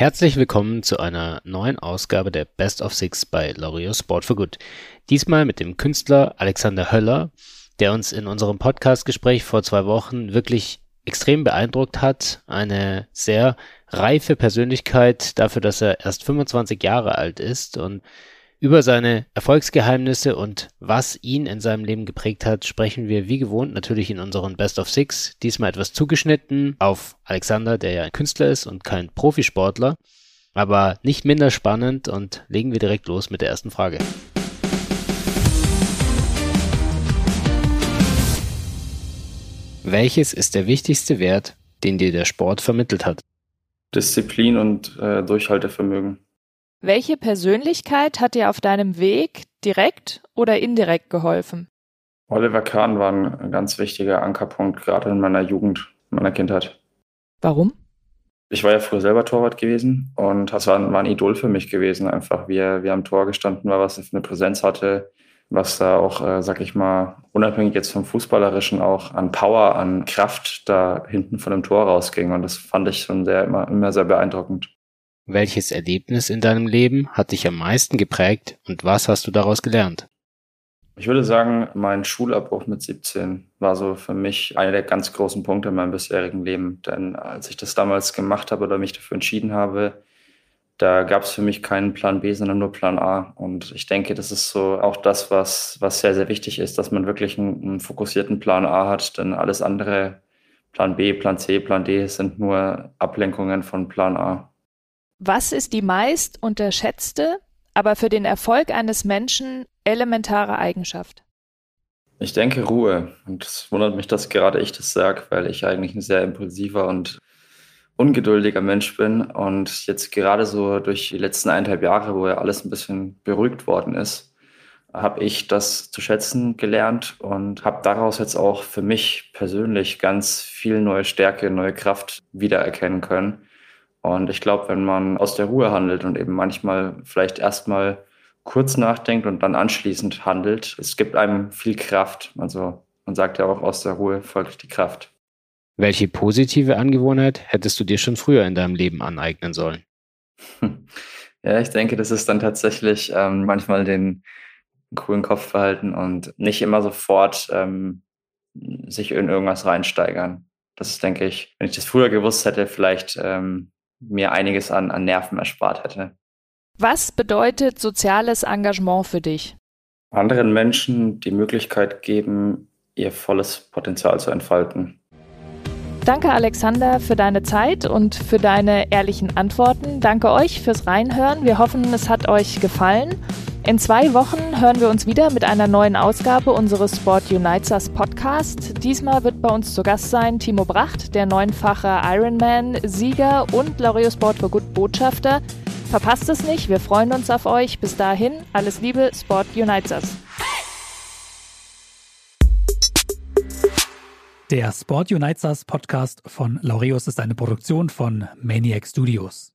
Herzlich willkommen zu einer neuen Ausgabe der Best of Six bei L'Oreal Sport for Good. Diesmal mit dem Künstler Alexander Höller, der uns in unserem Podcastgespräch vor zwei Wochen wirklich extrem beeindruckt hat. Eine sehr reife Persönlichkeit dafür, dass er erst 25 Jahre alt ist und über seine Erfolgsgeheimnisse und was ihn in seinem Leben geprägt hat, sprechen wir wie gewohnt natürlich in unseren Best of Six. Diesmal etwas zugeschnitten auf Alexander, der ja ein Künstler ist und kein Profisportler. Aber nicht minder spannend und legen wir direkt los mit der ersten Frage. Welches ist der wichtigste Wert, den dir der Sport vermittelt hat? Disziplin und äh, Durchhaltevermögen. Welche Persönlichkeit hat dir auf deinem Weg direkt oder indirekt geholfen? Oliver Kahn war ein ganz wichtiger Ankerpunkt, gerade in meiner Jugend, in meiner Kindheit. Warum? Ich war ja früher selber Torwart gewesen und das war ein, war ein Idol für mich gewesen, einfach wie er, wie er am Tor gestanden war, was er für eine Präsenz hatte, was da auch, äh, sag ich mal, unabhängig jetzt vom Fußballerischen auch an Power, an Kraft da hinten von dem Tor rausging. Und das fand ich schon sehr, immer, immer sehr beeindruckend. Welches Erlebnis in deinem Leben hat dich am meisten geprägt und was hast du daraus gelernt? Ich würde sagen, mein Schulabbruch mit 17 war so für mich einer der ganz großen Punkte in meinem bisherigen Leben. Denn als ich das damals gemacht habe oder mich dafür entschieden habe, da gab es für mich keinen Plan B, sondern nur Plan A. Und ich denke, das ist so auch das, was, was sehr, sehr wichtig ist, dass man wirklich einen, einen fokussierten Plan A hat, denn alles andere, Plan B, Plan C, Plan D, sind nur Ablenkungen von Plan A. Was ist die meist unterschätzte, aber für den Erfolg eines Menschen elementare Eigenschaft? Ich denke Ruhe. Und es wundert mich, dass gerade ich das sage, weil ich eigentlich ein sehr impulsiver und ungeduldiger Mensch bin. Und jetzt gerade so durch die letzten eineinhalb Jahre, wo ja alles ein bisschen beruhigt worden ist, habe ich das zu schätzen gelernt und habe daraus jetzt auch für mich persönlich ganz viel neue Stärke, neue Kraft wiedererkennen können und ich glaube, wenn man aus der Ruhe handelt und eben manchmal vielleicht erstmal kurz nachdenkt und dann anschließend handelt, es gibt einem viel Kraft. Also man sagt ja auch, aus der Ruhe folgt die Kraft. Welche positive Angewohnheit hättest du dir schon früher in deinem Leben aneignen sollen? Ja, ich denke, das ist dann tatsächlich ähm, manchmal den coolen Kopf behalten und nicht immer sofort ähm, sich in irgendwas reinsteigern. Das ist, denke ich, wenn ich das früher gewusst hätte, vielleicht ähm, mir einiges an, an Nerven erspart hätte. Was bedeutet soziales Engagement für dich? Anderen Menschen die Möglichkeit geben, ihr volles Potenzial zu entfalten. Danke, Alexander, für deine Zeit und für deine ehrlichen Antworten. Danke euch fürs Reinhören. Wir hoffen, es hat euch gefallen. In zwei Wochen hören wir uns wieder mit einer neuen Ausgabe unseres Sport Unites Us Podcast. Diesmal wird bei uns zu Gast sein Timo Bracht, der neunfache Ironman-Sieger und L'Oreal Sport for Good Botschafter. Verpasst es nicht, wir freuen uns auf euch. Bis dahin, alles Liebe, Sport Unites Us. Der Sport Unites Us Podcast von Laureus ist eine Produktion von Maniac Studios.